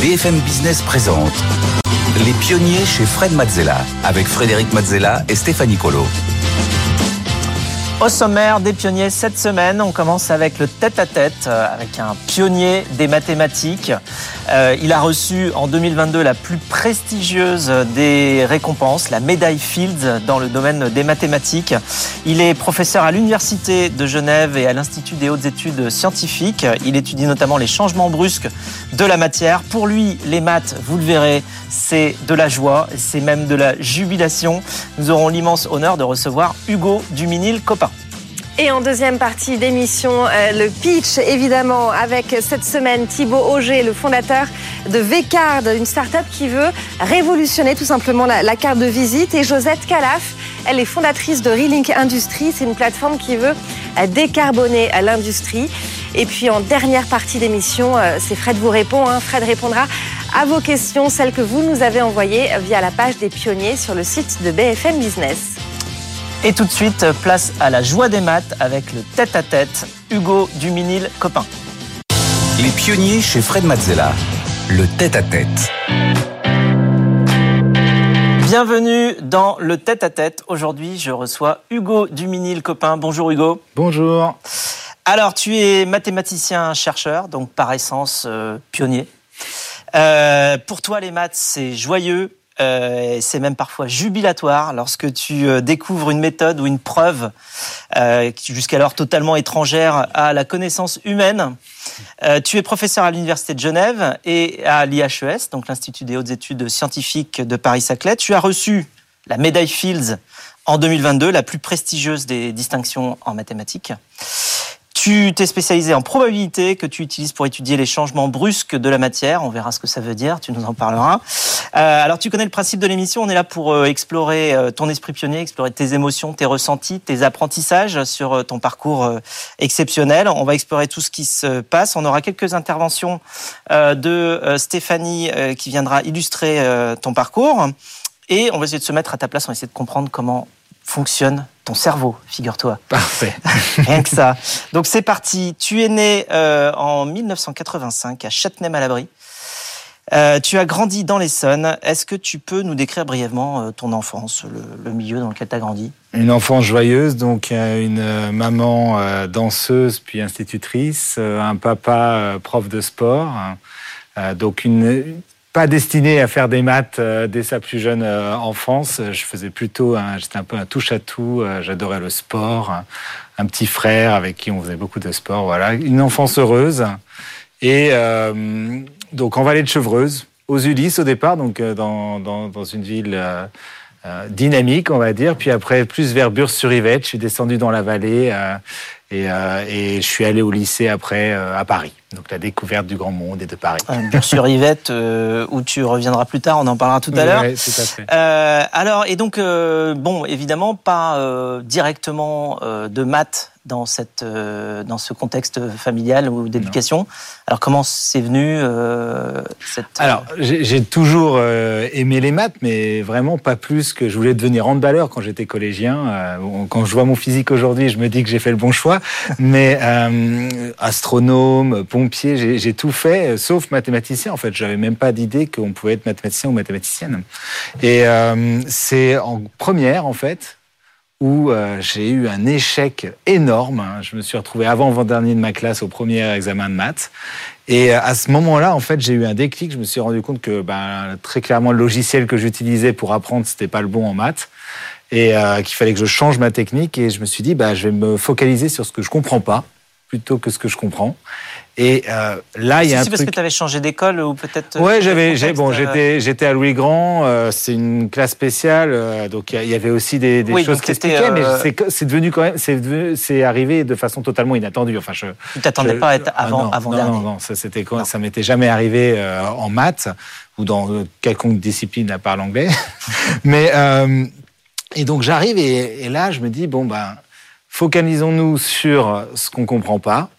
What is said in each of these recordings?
BFM Business présente Les pionniers chez Fred Mazzella avec Frédéric Mazzella et Stéphanie Colo. Au sommaire des pionniers cette semaine, on commence avec le tête-à-tête euh, avec un pionnier des mathématiques. Euh, il a reçu en 2022 la plus prestigieuse des récompenses, la médaille Fields dans le domaine des mathématiques. Il est professeur à l'Université de Genève et à l'Institut des hautes études scientifiques. Il étudie notamment les changements brusques de la matière. Pour lui, les maths, vous le verrez, c'est de la joie, c'est même de la jubilation. Nous aurons l'immense honneur de recevoir Hugo Duminil-Copin. Et en deuxième partie d'émission, euh, le pitch, évidemment, avec cette semaine Thibaut Auger, le fondateur de Vcard, une start-up qui veut révolutionner tout simplement la, carte de visite. Et Josette Calaf, elle est fondatrice de Relink Industries. C'est une plateforme qui veut euh, décarboner l'industrie. Et puis en dernière partie d'émission, euh, c'est Fred vous répond. Hein. Fred répondra à vos questions, celles que vous nous avez envoyées via la page des pionniers sur le site de BFM Business. Et tout de suite, place à la joie des maths avec le tête-à-tête Hugo Duminil copain. Les pionniers chez Fred Mazzella, le tête-à-tête. Bienvenue dans le tête-à-tête. Aujourd'hui, je reçois Hugo Duminil copain. Bonjour Hugo. Bonjour. Alors, tu es mathématicien-chercheur, donc par essence euh, pionnier. Euh, pour toi, les maths, c'est joyeux, euh, c'est même parfois jubilatoire lorsque tu euh, découvres une méthode ou une preuve euh, jusqu'alors totalement étrangère à la connaissance humaine. Euh, tu es professeur à l'Université de Genève et à l'IHES, donc l'Institut des hautes études scientifiques de Paris-Saclay. Tu as reçu la médaille Fields en 2022, la plus prestigieuse des distinctions en mathématiques. Tu t'es spécialisé en probabilité que tu utilises pour étudier les changements brusques de la matière. On verra ce que ça veut dire, tu nous en parleras. Euh, alors tu connais le principe de l'émission, on est là pour euh, explorer euh, ton esprit pionnier, explorer tes émotions, tes ressentis, tes apprentissages sur ton parcours exceptionnel. On va explorer tout ce qui se passe. On aura quelques interventions de Stéphanie qui viendra illustrer ton parcours. Et on va essayer de se mettre à ta place, on va essayer de comprendre comment fonctionne ton cerveau, figure-toi. Parfait. Rien que ça. Donc c'est parti. Tu es né euh, en 1985 à Châtenay-Malabry. Euh, tu as grandi dans l'Essonne. Est-ce que tu peux nous décrire brièvement euh, ton enfance, le, milieu dans lequel tu as grandi? Une enfance joyeuse, donc une maman danseuse puis institutrice, un papa prof de sport. donc une pas destiné à faire des maths euh, dès sa plus jeune euh, enfance. Je faisais plutôt, j'étais un peu un touche à tout. Euh, j'adorais le sport. Un petit frère avec qui on faisait beaucoup de sport. Voilà, une enfance heureuse. Et donc en vallée de Chevreuse, aux Ulysses au départ, donc dans, dans, une ville dynamique, on va dire. Puis après, plus vers Bure-sur-Yvette, je suis descendu dans la vallée et, et, je suis allé au lycée après à Paris. Donc la découverte du grand monde et de Paris. Bien sûr, Yvette, euh, où tu reviendras plus tard, on en parlera tout à l'heure. Oui. Euh, alors, et donc, euh, bon, évidemment, pas euh, directement euh, de maths dans, cette, euh, dans ce contexte familial ou d'éducation. Alors comment c'est venu cette... Alors j'ai toujours aimé les maths, mais vraiment pas plus que je voulais devenir handballeur quand j'étais collégien. quand je vois mon physique aujourd'hui, je me dis que j'ai fait le bon choix. mais astronome, pompier, j'ai tout fait, euh, sauf mathématicien. En fait, j'avais même pas d'idée qu'on pouvait être mathématicien ou mathématicienne. Et euh, c'est en première, en fait, où euh, j'ai eu un échec énorme. Je me suis retrouvé avant-dernier de ma classe au premier examen de maths. Et à ce moment-là, en fait, j'ai eu un déclic. Je me suis rendu compte que ben, très clairement, le logiciel que j'utilisais pour apprendre, c'était pas le bon en maths. Et qu'il fallait que je change ma technique. Et je me suis dit, bah, je vais me focaliser sur ce que je comprends pas plutôt que ce que je comprends. Et euh, là, il y a un C'est parce truc. que tu avais changé d'école ou peut-être. Ouais, euh, j'avais, j'ai, contexte, bon, euh, j'étais, j'étais à Louis Grand. euh, c'est une classe spéciale, euh, donc il y avait aussi des, des Oui, choses qui expliquaient, mais c'est, devenu quand même, c'est, c'est arrivé de façon totalement inattendue. Enfin, je, Tu t'attendais pas à être ah, avant, non, avant non, dernier. non, non, ça c'était quoi Ça m'était jamais arrivé en maths ou dans quelconque discipline à part l'anglais. Mais et donc j'arrive et, et là je me dis bon ben focalisons-nous sur ce qu'on comprend pas.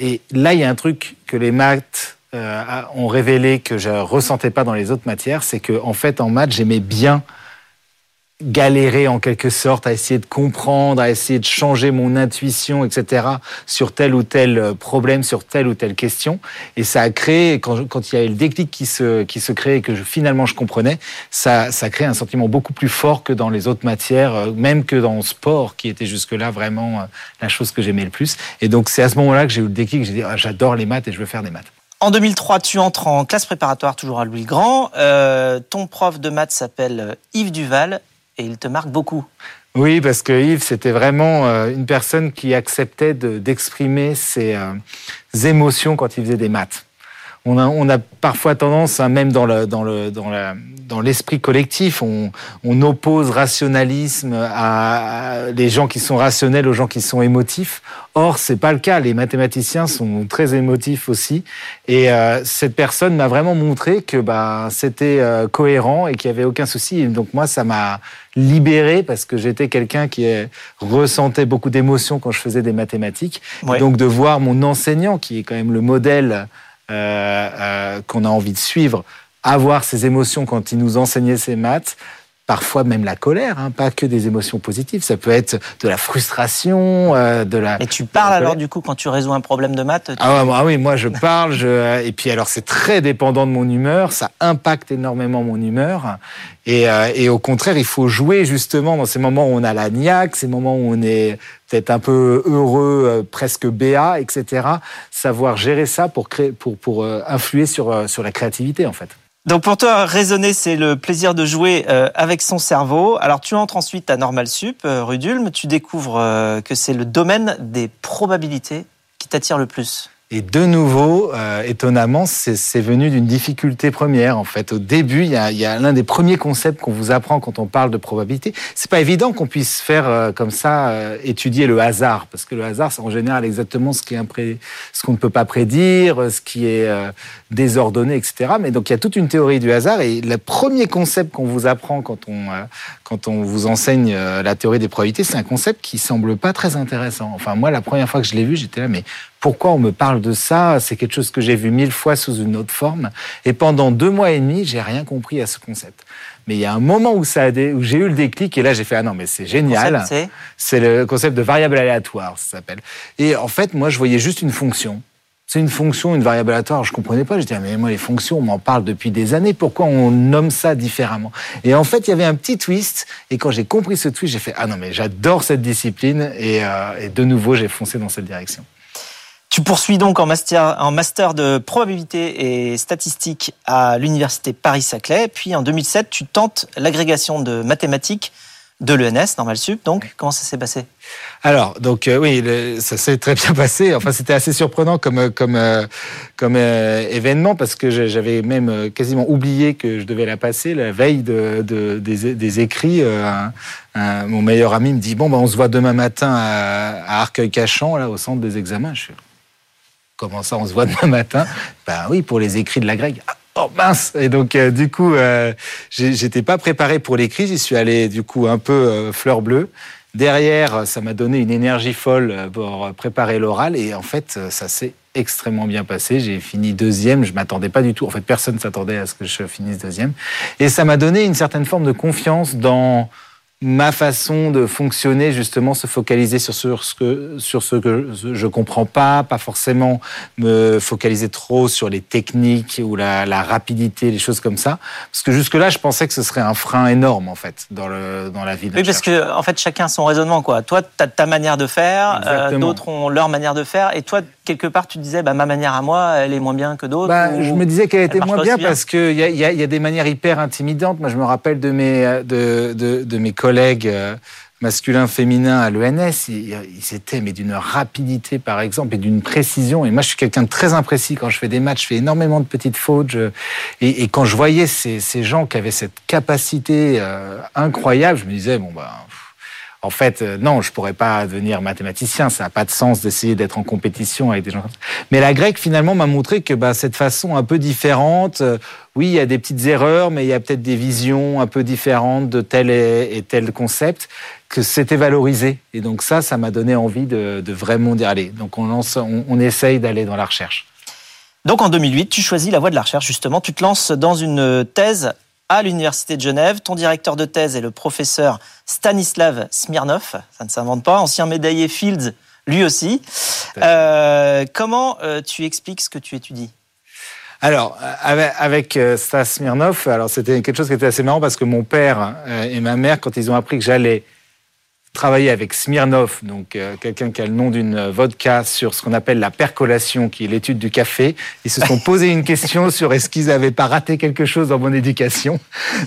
Et là il y a un truc que les maths euh, ont révélé que je ressentais pas dans les autres matières, c'est que en fait en maths j'aimais bien galérer en quelque sorte à essayer de comprendre, à essayer de changer mon intuition, etc., sur tel ou tel euh, problème, sur telle ou telle question. Et ça a créé, quand, il y a eu le déclic qui se, qui se crée et que finalement je comprenais, ça, ça crée un sentiment beaucoup plus fort que dans les autres matières, euh, même que dans le sport, qui était jusque-là vraiment euh, la chose que j'aimais le plus. Et donc c'est à ce moment-là que j'ai eu le déclic, j'ai dit, Ah, j'adore les maths et je veux faire des maths. En 2003, tu entres en classe préparatoire, toujours à Louis Grand. Ton prof de maths s'appelle Yves Duval il te marque beaucoup. Oui, parce que Yves, c'était vraiment euh, une personne qui acceptait de- d'exprimer ses euh, émotions quand il faisait des maths. On a, on a parfois tendance, hein, même dans le dans le dans la dans l'esprit collectif, on, on oppose rationalisme à, à les gens qui sont rationnels aux gens qui sont émotifs. Or, c'est pas le cas. Les mathématiciens sont très émotifs aussi. Et euh, cette personne m'a vraiment montré que bah, c'était euh, cohérent et qu'il n'y avait aucun souci. Et donc moi, ça m'a libéré parce que j'étais quelqu'un qui ressentait beaucoup d'émotions quand je faisais des mathématiques. Ouais. Et donc de voir mon enseignant, qui est quand même le modèle qu'on a envie de suivre, avoir ses émotions quand il nous enseignait ses maths, parfois même la colère, hein, pas que des émotions positives, ça peut être de la frustration, euh, de la... Et tu parles alors du coup quand tu résous un problème de maths tu- Ah, ouais, ah oui, moi je parle, je, euh, et puis alors c'est très dépendant de mon humeur, ça impacte énormément mon humeur, et, euh, et au contraire il faut jouer justement dans ces moments où on a la niaque, ces moments où on est peut-être un peu heureux, euh, presque béat, etc. Savoir gérer ça pour créer, pour pour euh, influer sur euh, sur la créativité en fait. Donc pour toi, raisonner, c'est le plaisir de jouer avec son cerveau. Alors tu entres ensuite à Normal Sup, rue d'Ulm, tu découvres que c'est le domaine des probabilités qui t'attire le plus. Et de nouveau, euh, étonnamment, c'est venu d'une difficulté première. En fait, au début, il y a, a l'un des premiers concepts qu'on vous apprend quand on parle de probabilité. C'est pas évident qu'on puisse faire euh, comme ça euh, étudier le hasard, parce que le hasard, c'est en général exactement ce qui est impré... ce qu'on ne peut pas prédire, ce qui est euh, désordonné, etc. Mais donc il y a toute une théorie du hasard. Et le premier concept qu'on vous apprend quand on euh, quand on vous enseigne euh, la théorie des probabilités, c'est un concept qui semble pas très intéressant. Enfin, moi, la première fois que je l'ai vu, j'étais là, mais pourquoi on me parle de ça C'est quelque chose que j'ai vu mille fois sous une autre forme. Et pendant deux mois et demi, j'ai rien compris à ce concept. Mais il y a un moment où, ça a dé- où j'ai eu le déclic, et là, j'ai fait, ah non, mais c'est génial. C'est le concept de variable aléatoire, ça s'appelle. Et en fait, moi, je voyais juste une fonction. C'est une fonction, une variable aléatoire. Je comprenais pas. Je disais, mais moi, les fonctions, on m'en parle depuis des années. Pourquoi on nomme ça différemment? Et en fait, il y avait un petit twist. Et quand j'ai compris ce twist, j'ai fait, ah non, mais j'adore cette discipline. Et, euh, et de nouveau, j'ai foncé dans cette direction. Tu poursuis donc en master, en master de probabilité et statistique à l'université Paris-Saclay. Puis en 2007, tu tentes l'agrégation de mathématiques de l'ENS, Normal Sup. Donc, comment ça s'est passé? Alors, donc euh, oui, le- ça s'est très bien passé. Enfin, c'était assez surprenant comme euh, comme euh, comme euh, événement parce que j'avais même quasiment oublié que je devais la passer la veille de, de- des, des écrits. mon meilleur ami me dit bon, ben, on se voit demain matin à, à Arcueil-Cachan, là, au centre des examens. Je fais comment ça, on se voit demain matin Ben oui, pour les écrits de la grecque. Ah, Oh mince Et donc euh, du coup, euh, j'étais pas préparé pour l'écrit. J'y suis allé du coup un peu euh, fleur bleue. Derrière, ça m'a donné une énergie folle pour préparer l'oral et en fait, ça s'est extrêmement bien passé. J'ai fini deuxième. Je m'attendais pas du tout. En fait, personne s'attendait à ce que je finisse deuxième. Et ça m'a donné une certaine forme de confiance dans ma façon de fonctionner, justement, se focaliser sur, sur ce que, sur ce que je comprends pas, pas forcément me focaliser trop sur les techniques ou la, la rapidité, les choses comme ça. Parce que jusque-là, je pensais que ce serait un frein énorme, en fait, dans, le, dans la vie d'un Oui, parce que en fait, chacun a son raisonnement. Quoi. Toi, tu as ta manière de faire, euh, d'autres ont leur manière de faire. Et toi, quelque part, tu disais, bah, ma manière à moi, elle est moins bien que d'autres. Bah, je me disais qu'elle elle était moins bien parce qu'il y a, y, a, y a des manières hyper intimidantes. Moi, je me rappelle de mes, de, de, de mes collègues, euh, masculin-féminin à l'ENS, ils, étaient mais d'une rapidité par exemple et d'une précision. Et moi, je suis quelqu'un de très imprécis quand je fais des matchs. Je fais énormément de petites fautes. et, quand je voyais ces, gens qui avaient cette capacité euh, incroyable, je me disais bon bah en fait, euh, non, je pourrais pas devenir mathématicien. Ça n'a pas de sens d'essayer d'être en compétition avec des gens. Mais la grecque, finalement, m'a montré que bah, cette façon un peu différente, euh, oui, il y a des petites erreurs, mais il y a peut-être des visions un peu différentes de tel et, tel concept, que c'était valorisé. Et donc ça, ça m'a donné envie de, vraiment dire, allez, donc on, lance, on essaye d'aller dans la recherche. Donc en 2008, tu choisis la voie de la recherche, justement. Tu te lances dans une thèse à l'Université de Genève. Ton directeur de thèse est le professeur Stanislav Smirnov, ça ne s'invente pas, ancien médaillé Fields, lui aussi. Euh, comment euh, tu expliques ce que tu étudies? Alors, avec, euh, Stas Smirnov, alors c'était quelque chose qui était assez marrant parce que mon père et ma mère, quand ils ont appris que j'allais travaillé avec Smirnov, donc euh, quelqu'un qui a le nom d'une vodka sur ce qu'on appelle la percolation, qui est l'étude du café. Ils se sont posé une question sur est-ce qu'ils n'avaient pas raté quelque chose dans mon éducation.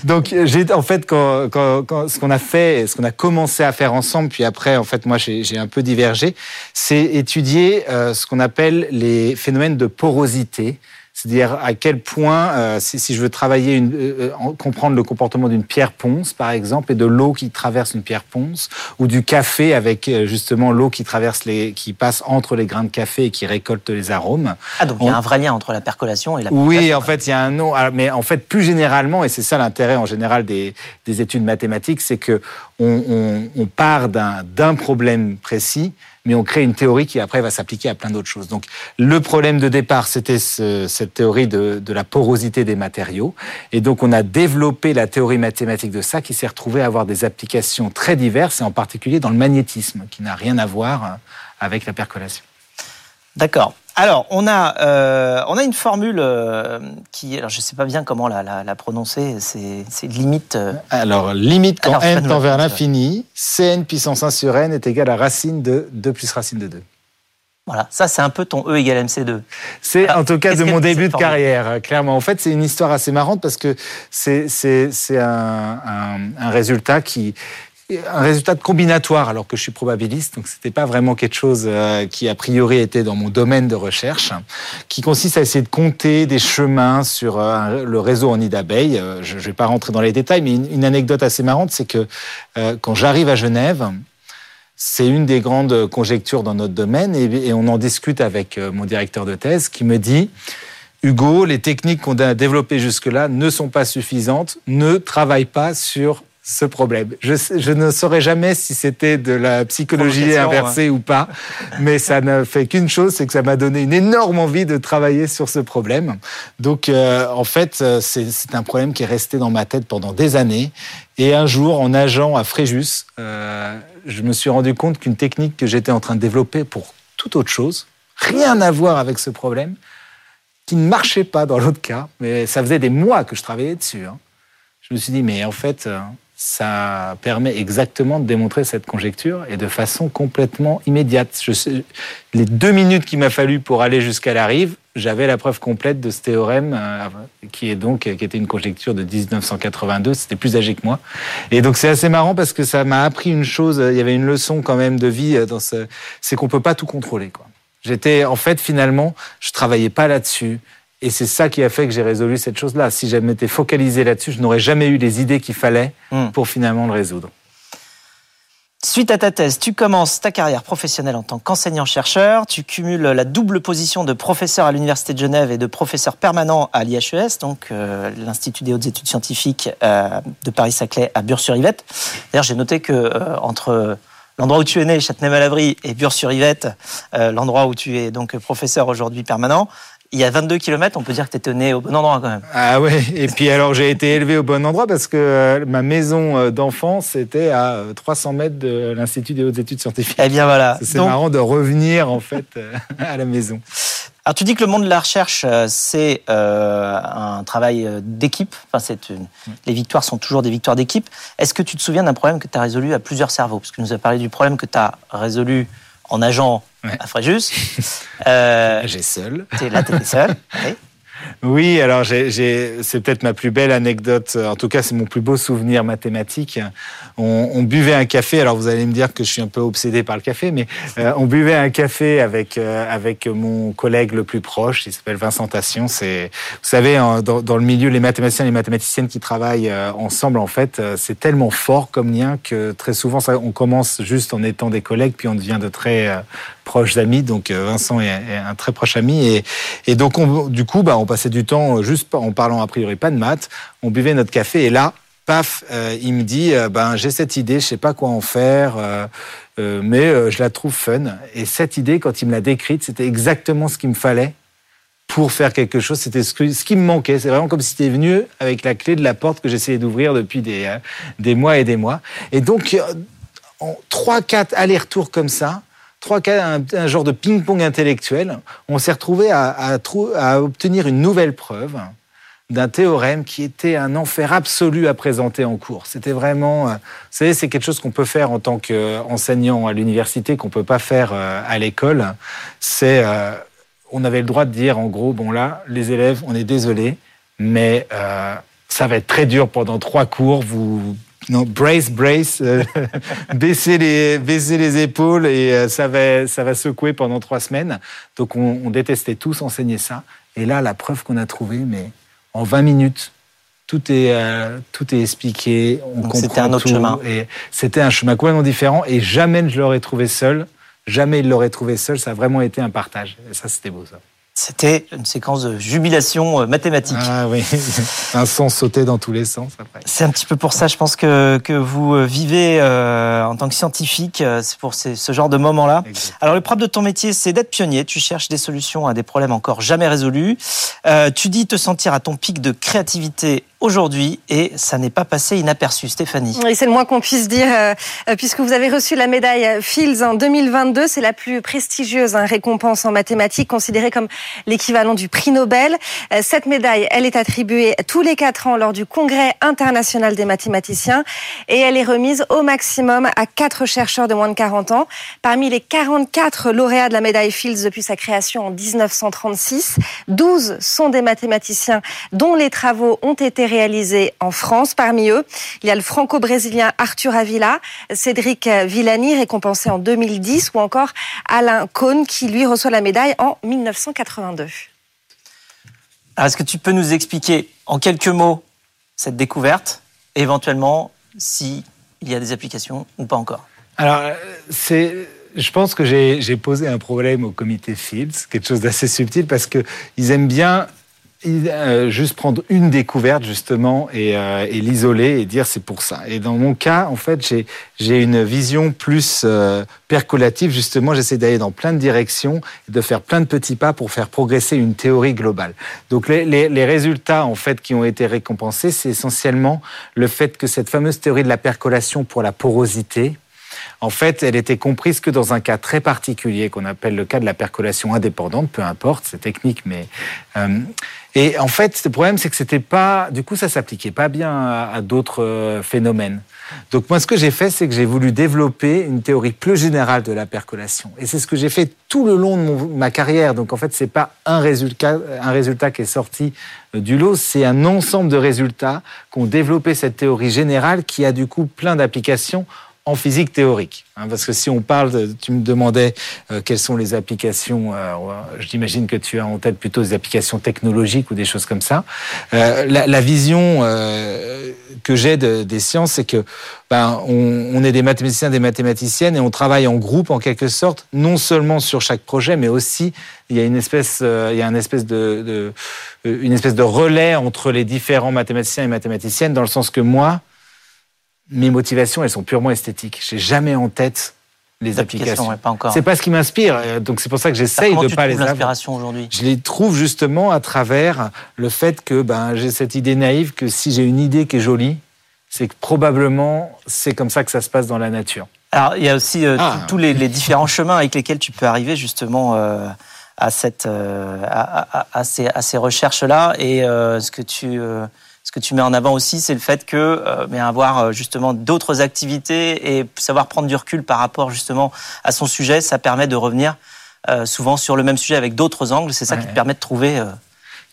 Donc j'ai en fait quand, quand, ce qu'on a fait, ce qu'on a commencé à faire ensemble, puis après en fait moi j'ai un peu divergé, c'est étudier euh, ce qu'on appelle les phénomènes de porosité. C'est-à-dire à quel point, euh, si, je veux travailler, une, euh, euh, comprendre le comportement d'une pierre ponce, par exemple, et de l'eau qui traverse une pierre ponce, ou du café avec justement l'eau qui traverse les, qui passe entre les grains de café et qui récolte les arômes. Ah donc il y a un vrai lien entre la percolation et la. Oui, en fait il y a un nom, ah, mais en fait plus généralement, et c'est ça l'intérêt en général des, des études mathématiques, c'est que on, on, on part d'un problème précis mais on crée une théorie qui après va s'appliquer à plein d'autres choses. Donc le problème de départ, c'était cette théorie de, de, la porosité des matériaux. Et donc on a développé la théorie mathématique de ça qui s'est retrouvée à avoir des applications très diverses, et en particulier dans le magnétisme, qui n'a rien à voir avec la percolation. D'accord. Alors, on a, euh, on a une formule euh, qui, alors je ne sais pas bien comment la, la, prononcer, c'est limite. Euh, alors, limite quand n tend vers l'infini, Cn puissance 1 sur n est égal à racine de 2 plus racine de 2. Voilà, ça c'est un peu ton E égale MC2. C'est en tout cas de mon début de carrière, clairement. En fait, c'est une histoire assez marrante parce que c'est un, un, un résultat qui, un résultat de combinatoire alors que je suis probabiliste, donc c'était pas vraiment quelque chose euh, qui a priori était dans mon domaine de recherche, qui consiste à essayer de compter des chemins sur euh, le réseau en nid d'abeilles. Euh, je, ne vais pas rentrer dans les détails, mais une, anecdote assez marrante, c'est que quand j'arrive à Genève, c'est une des grandes conjectures dans notre domaine et, on en discute avec mon directeur de thèse qui me dit Hugo, les techniques qu'on a développées jusque-là ne sont pas suffisantes, ne travaille pas sur ce problème. Je, je, ne saurais jamais si c'était de la psychologie inversée ou pas, mais ça ne fait qu'une chose, c'est que ça m'a donné une énorme envie de travailler sur ce problème. Donc, euh, en fait, euh, c'est un problème qui est resté dans ma tête pendant des années. Et un jour, en nageant à Fréjus, euh, je me suis rendu compte qu'une technique que j'étais en train de développer pour toute autre chose, rien à voir avec ce problème, qui ne marchait pas dans l'autre cas, mais ça faisait des mois que je travaillais dessus. Hein. Je me suis dit, mais en fait, ça permet exactement de démontrer cette conjecture et de façon complètement immédiate. Je les deux minutes qu'il m'a fallu pour aller jusqu'à la rive, j'avais la preuve complète de ce théorème euh, qui est donc qui était une conjecture de 1982. C'était plus âgé que moi. Et donc c'est assez marrant parce que ça m'a appris une chose. Il y avait une leçon quand même de vie euh, dans ce, c'est qu'on peut pas tout contrôler. J'étais en fait finalement, je travaillais pas là-dessus. Et c'est ça qui a fait que j'ai résolu cette chose-là. Si j'avais été focalisé là-dessus, je n'aurais jamais eu les idées qu'il fallait hmm. pour finalement le résoudre. Suite à ta thèse, tu commences ta carrière professionnelle en tant qu'enseignant-chercheur. Tu cumules la double position de professeur à l'Université de Genève et de professeur permanent à l'IHES, donc euh, l'Institut des hautes études scientifiques euh, de Paris-Saclay à Bure-sur-Yvette. D'ailleurs, j'ai noté que euh, entre l'endroit où tu es né, Châtenay-Malabry, et Bure-sur-Yvette, l'endroit où tu es donc professeur aujourd'hui permanent, il y a 22 km, on peut dire que tu étais né au bon endroit quand même. Ah ouais, et puis alors j'ai été élevé au bon endroit parce que euh, ma maison euh, d'enfance était à 300 euh, mètres de l'Institut des hautes études scientifiques. Eh bien voilà. C'est marrant de revenir en fait à la maison. Alors tu dis que le monde de la recherche, c'est un travail d'équipe. Enfin, c'est les victoires sont toujours des victoires d'équipe. Est-ce que tu te souviens d'un problème que tu as résolu à plusieurs cerveaux? Parce que tu nous as parlé du problème que tu as résolu en nageant à Fréjus. Euh, J'ai seul. Es, là, tu seul. Oui, alors c'est peut-être ma plus belle anecdote, en tout cas c'est mon plus beau souvenir mathématique. On, buvait un café, alors vous allez me dire que je suis un peu obsédé par le café, mais euh, on buvait un café avec, euh, avec mon collègue le plus proche, il s'appelle Vincent Tassion. C'est, vous savez, dans, le milieu, les mathématiciens et les mathématiciennes qui travaillent euh, ensemble, en fait, c'est tellement fort comme lien que très souvent, on commence juste en étant des collègues, puis on devient de très proches amis. Donc Vincent est, un très proche ami. Et, donc, on, du coup, bah, on passait du temps juste en parlant a priori pas de maths. On buvait notre café et là, paf, euh, il me dit, euh, ben j'ai cette idée, je sais pas quoi en faire, euh, mais je la trouve fun. Et cette idée, quand il me l'a décrite, c'était exactement ce qu'il me fallait pour faire quelque chose. C'était ce, qui me manquait. C'est vraiment comme si c'était venu avec la clé de la porte que j'essayais d'ouvrir depuis des, des mois et des mois. Et donc, en trois, quatre allers-retours comme ça, trois, quatre, un, genre de ping-pong intellectuel, on s'est retrouvé à obtenir une nouvelle preuve d'un théorème qui était un enfer absolu à présenter en cours. C'était vraiment, euh, vous savez, c'est quelque chose qu'on peut faire en tant qu'enseignant à l'université, qu'on peut pas faire euh, à l'école. C'est, euh, on avait le droit de dire, en gros, bon là, les élèves, on est désolé, mais ça va être très dur pendant trois cours. Vous non, brace, brace, baissez, les, baissez les épaules et ça, va, ça va secouer pendant trois semaines. Donc on, on détestait tous enseigner ça. Et là, la preuve qu'on a trouvée, mais en 20 minutes. Tout est, euh, tout est expliqué, on C'était un autre chemin. Et c'était un chemin complètement différent et jamais je l'aurais trouvé seul. Jamais il l'aurait trouvé seul. Ça a vraiment été un partage. Et ça, c'était beau, ça. C'était une séquence de jubilation euh, mathématique. Ah oui, un son sautait dans tous les sens C'est un petit peu pour ça, je pense, que, que vous euh, vivez euh, en tant que scientifique. C'est pour ce genre de moment-là. Alors, le propre de ton métier, c'est d'être pionnier. Tu cherches des solutions à des problèmes encore jamais résolus. tu dis te sentir à ton pic de créativité aujourd'hui et ça n'est pas passé inaperçu. Stéphanie. Oui, c'est le moins qu'on puisse dire, euh, euh, puisque vous avez reçu la médaille Fields en 2022. C'est la plus prestigieuse hein, récompense en mathématiques, considérée comme l'équivalent du prix Nobel. Euh, cette médaille, elle est attribuée tous les quatre ans lors du Congrès international des mathématiciens et elle est remise au maximum à quatre chercheurs de moins de 40 ans. Parmi les 44 lauréats de la médaille Fields depuis sa création en 1936, 12 sont des mathématiciens dont les travaux ont été réalisés en France. Parmi eux, il y a le franco-brésilien Arthur Avila, Cédric Villani, récompensé en 2010, ou encore Alain Cohn, qui lui reçoit la médaille en 1982. Est-ce que tu peux nous expliquer en quelques mots cette découverte, éventuellement s'il y a des applications ou pas encore? Alors, c'est je pense que j'ai posé un problème au comité Fields, quelque chose d'assez subtil, parce qu'ils aiment bien euh, juste prendre une découverte justement euh, et, l'isoler et dire c'est pour ça. Et dans mon cas, en fait, j'ai une vision plus euh, percolative. Justement, j'essaie d'aller dans plein de directions et de faire plein de petits pas pour faire progresser une théorie globale. Donc les, résultats en fait qui ont été récompensés, c'est essentiellement le fait que cette fameuse théorie de la percolation pour la porosité, en fait, elle était comprise que dans un cas très particulier qu'on appelle le cas de la percolation indépendante, peu importe, c'est technique, mais et en fait, le problème, c'est que c'était pas, du coup, ça s'appliquait pas bien à, d'autres euh, phénomènes. Donc moi, ce que j'ai fait, c'est que j'ai voulu développer une théorie plus générale de la percolation, et c'est ce que j'ai fait tout le long de ma carrière. Donc en fait, c'est pas un résultat, un résultat qui est sorti euh, du lot, c'est un ensemble de résultats qui ont développé cette théorie générale qui a du coup plein d'applications en physique théorique. Hein, parce que si on parle, de, tu me demandais euh, quelles sont les applications, euh, j'imagine que tu as en tête plutôt des applications technologiques ou des choses comme ça. Euh, la, la, vision euh, que j'ai de, des sciences, c'est que ben, on, on, est des mathématiciens, des mathématiciennes et on travaille en groupe en quelque sorte, non seulement sur chaque projet, mais aussi il y a une espèce, il y a une espèce de, de, une espèce de relais entre les différents mathématiciens et mathématiciennes, dans le sens que moi, mes motivations, elles sont purement esthétiques. J'ai jamais en tête les applications. pas encore. C'est pas ce qui m'inspire. Euh, donc c'est pour ça que j'essaye de pas les l'inspiration aujourd'hui? Je les trouve justement à travers le fait que ben, j'ai cette idée naïve que si j'ai une idée qui est jolie, c'est que probablement c'est comme ça que ça se passe dans la nature. Alors il y a aussi euh, ah. tous les, différents chemins avec lesquels tu peux arriver justement euh, à, cette, à, à, ces, à, ces, recherches-là et ce que tu ce que tu mets en avant aussi, c'est le fait que euh, mais avoir euh, justement d'autres activités et savoir prendre du recul par rapport justement à son sujet, ça permet de revenir euh, souvent sur le même sujet avec d'autres angles. C'est ça qui te permet de trouver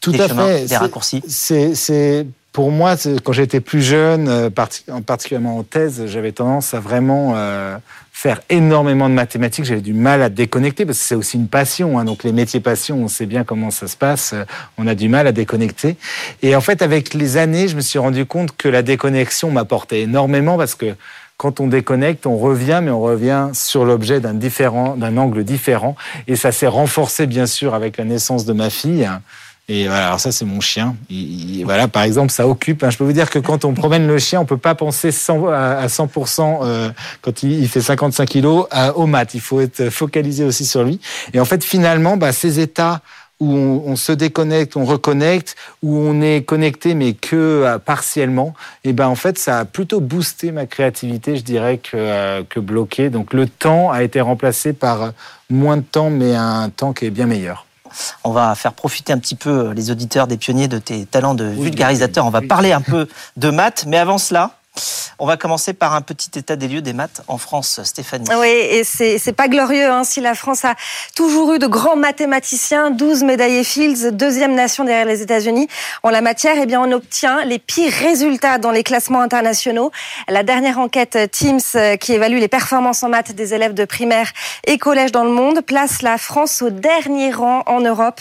Tout des à chemins, fait. des raccourcis. C'est, pour moi, quand j'étais plus jeune, euh, parti- en particulièrement en thèse, j'avais tendance à vraiment euh, faire énormément de mathématiques. J'avais du mal à déconnecter parce que c'est aussi une passion. hein. donc les métiers passion, on sait bien comment ça se passe. euh, On a du mal à déconnecter. Et en fait, avec les années, je me suis rendu compte que la déconnexion m'apportait énormément parce que quand on déconnecte, on revient, mais on revient sur l'objet d'un différent, d'un angle différent. Et ça s'est renforcé, bien sûr, avec la naissance de ma fille. Et voilà, alors ça, c'est mon chien. Il- il- voilà, par exemple, ça occupe. hein. Je peux vous dire que quand on promène le chien, on peut pas penser 100 à à 100% euh, quand il, fait 55 kilos au mat. Il faut être focalisé aussi sur lui. Et en fait, finalement, bah, ces états où on, se déconnecte, on reconnecte, où on est connecté mais que euh, partiellement, et ben en fait ça a plutôt boosté ma créativité, je dirais que euh, que bloqué. Donc le temps a été remplacé par moins de temps mais un temps qui est bien meilleur. On va faire profiter un petit peu euh, les auditeurs des pionniers de tes talents de Oui, vulgarisateur. oui, On va parler un peu de maths, mais avant cela, on va commencer par un petit état des lieux des maths en France, Stéphanie. Oui, et c'est pas glorieux hein, si la France a toujours eu de grands mathématiciens, 12 médaillés Fields, deuxième nation derrière les États-Unis en la matière, eh bien on obtient les pires résultats dans les classements internationaux. La dernière enquête Teams euh, qui évalue les performances en maths des élèves de primaire et collège dans le monde place la France au dernier rang en Europe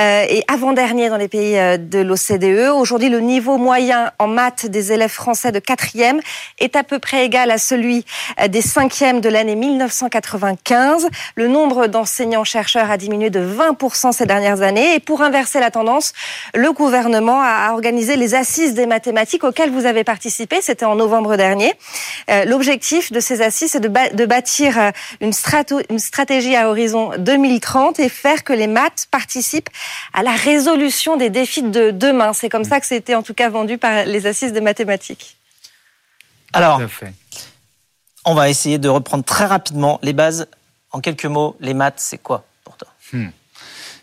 euh, et avant-dernier dans les pays euh, de l'OCDE. Aujourd'hui, le niveau moyen en maths des élèves français de est à peu près égal à celui euh, des cinquièmes de l'année 1995. Le nombre d'enseignants-chercheurs a diminué de 20% ces dernières années. Et pour inverser la tendance, le gouvernement a organisé les assises des mathématiques auxquelles vous avez participé. C'était en novembre dernier. Euh, L'objectif de ces assises, c'est de, bâtir euh, une, stratégie à horizon 2030 et faire que les maths participent à la résolution des défis de demain. C'est comme ça que c'était en tout cas vendu par les assises des mathématiques. Alors, Tout à fait. on va essayer de reprendre très rapidement les bases. En quelques mots, les maths, c'est quoi pour toi?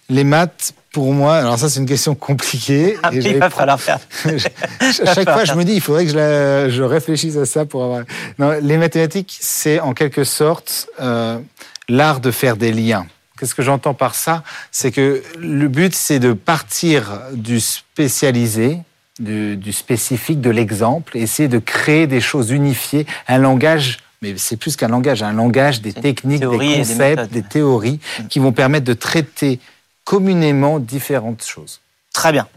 Les maths, pour moi, alors ça c'est une question compliquée. Ah, et Il j'avais va pas- falloir faire. à chaque fois, je me dis, il faudrait que je, la- je réfléchisse à ça pour avoir. Non, les mathématiques, c'est en quelque sorte euh, l'art de faire des liens. Qu'est-ce que j'entends par ça? C'est que le but, c'est de partir du spécialisé, du, du spécifique, de l'exemple, essayer de créer des choses unifiées, un langage. Mais c'est plus qu'un langage, un langage des techniques, des concepts, des théories qui vont permettre de traiter communément différentes choses. Très bien.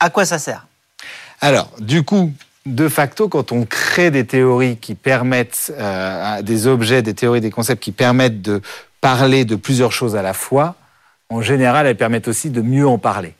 À quoi ça sert? Alors, du coup, de facto, quand on crée des théories qui permettent, euh, des objets, des théories, des concepts qui permettent de parler de plusieurs choses à la fois, en général, elles permettent aussi de mieux en parler.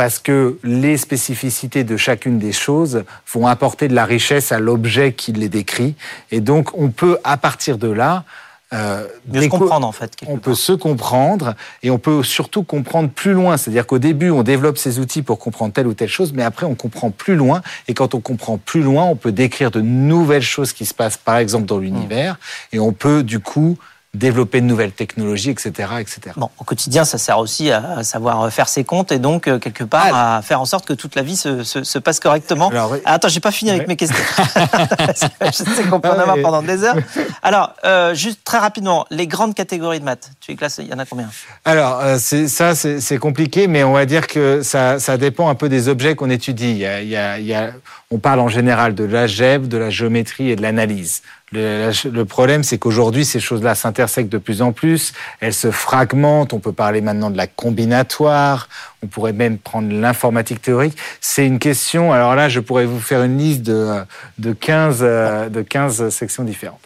Parce que les spécificités de chacune des choses vont apporter de la richesse à l'objet qui les décrit. Et donc, on peut, à partir de là, euh, Mieux se comprendre, en fait. on part. peut se comprendre et on peut surtout comprendre plus loin. C'est-à-dire qu'au début, on développe ces outils pour comprendre telle ou telle chose, mais après, on comprend plus loin. Et quand on comprend plus loin, on peut décrire de nouvelles choses qui se passent, par exemple, dans l'univers. Et on peut, du coup, développer de nouvelles technologies, etc., etc. Bon, au quotidien, ça sert aussi à savoir faire ses comptes et donc, euh, quelque part, à faire en sorte que toute la vie se, se- se passe correctement. Alors, oui. Ah, Attends, j'ai pas fini avec mes questions. je sais qu'on peut en Ah, avoir pendant des heures. Alors, euh, juste très rapidement, les grandes catégories de maths. Tu es classé, il y en a combien? Alors, euh, ça, c'est compliqué, mais on va dire que ça, ça dépend un peu des objets qu'on étudie. Y a- il y a- on parle en général de l'algèbre, de la géométrie et de l'analyse. Le, problème, c'est qu'aujourd'hui, ces choses-là s'intersectent de plus en plus. Elles se fragmentent. On peut parler maintenant de la combinatoire. On pourrait même prendre l'informatique théorique. C'est une question. Alors là, je pourrais vous faire une liste de, de, 15, euh, de 15 sections différentes.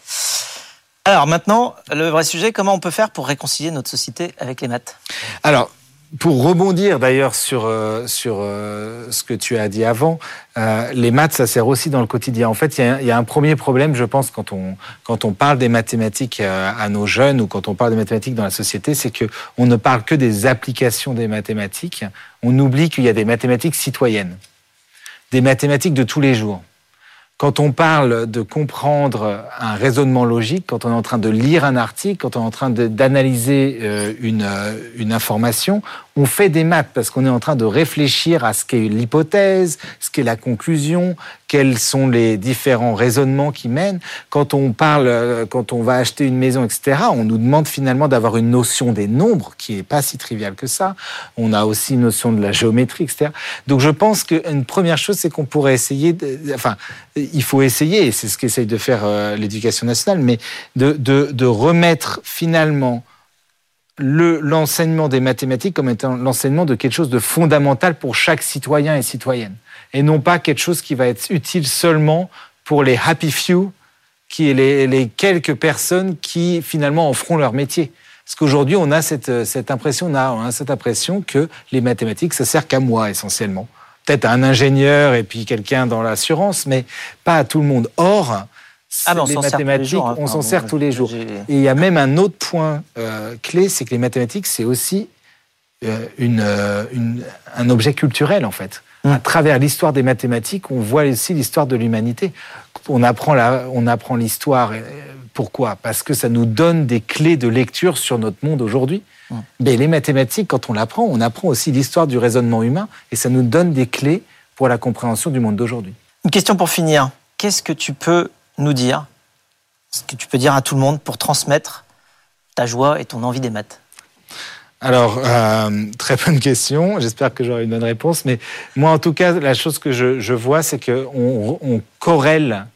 Alors maintenant, le vrai sujet, comment on peut faire pour réconcilier notre société avec les maths? Alors, pour rebondir d'ailleurs sur, euh, sur euh, ce que tu as dit avant, euh, les maths, ça sert aussi dans le quotidien. En fait, il y, y a un premier problème, je pense, quand on, quand on parle des mathématiques euh, à nos jeunes ou quand on parle des mathématiques dans la société, c'est que on ne parle que des applications des mathématiques. On oublie qu'il y a des mathématiques citoyennes, des mathématiques de tous les jours. Quand on parle de comprendre un raisonnement logique, quand on est en train de lire un article, quand on est en train d'analyser euh, une, euh, une information, on fait des maths parce qu'on est en train de réfléchir à ce qu'est l'hypothèse, ce qu'est la conclusion, quels sont les différents raisonnements qui mènent. Quand on parle, euh, quand on va acheter une maison, etc., on nous demande finalement d'avoir une notion des nombres qui est pas si triviale que ça. On a aussi une notion de la géométrie, etc. Donc je pense qu'une première chose, c'est qu'on pourrait essayer, de, enfin, il faut essayer, c'est ce qu'essaye de faire euh, l'éducation nationale, mais de, remettre finalement l'enseignement des mathématiques comme étant l'enseignement de quelque chose de fondamental pour chaque citoyen et citoyenne, et non pas quelque chose qui va être utile seulement pour les happy few, qui les, quelques personnes qui finalement en feront leur métier. Parce qu'aujourd'hui, on a cette, impression, on a cette impression que les mathématiques, ça sert qu'à moi essentiellement. Peut-être à un ingénieur et puis quelqu'un dans l'assurance, mais pas à tout le monde. Or, ah, les mathématiques, jours, hein. on s'en sert tous les jours. Et il y a même un autre point euh, clé, c'est que les mathématiques, c'est aussi euh, une, euh, une- un objet culturel, en fait. Mm. À travers l'histoire des mathématiques, on voit aussi l'histoire de l'humanité. On apprend l'histoire. Pourquoi? Parce que ça nous donne des clés de lecture sur notre monde aujourd'hui. Mais les mathématiques, quand on l'apprend, on apprend aussi l'histoire du raisonnement humain et ça nous donne des clés pour la compréhension du monde d'aujourd'hui. Une question pour finir. Qu'est-ce que tu peux nous dire, ce que tu peux dire à tout le monde pour transmettre ta joie et ton envie des maths Alors, euh, très bonne question. J'espère que j'aurai une bonne réponse. Mais moi, en tout cas, la chose que je, je vois, c'est qu'on on corrèle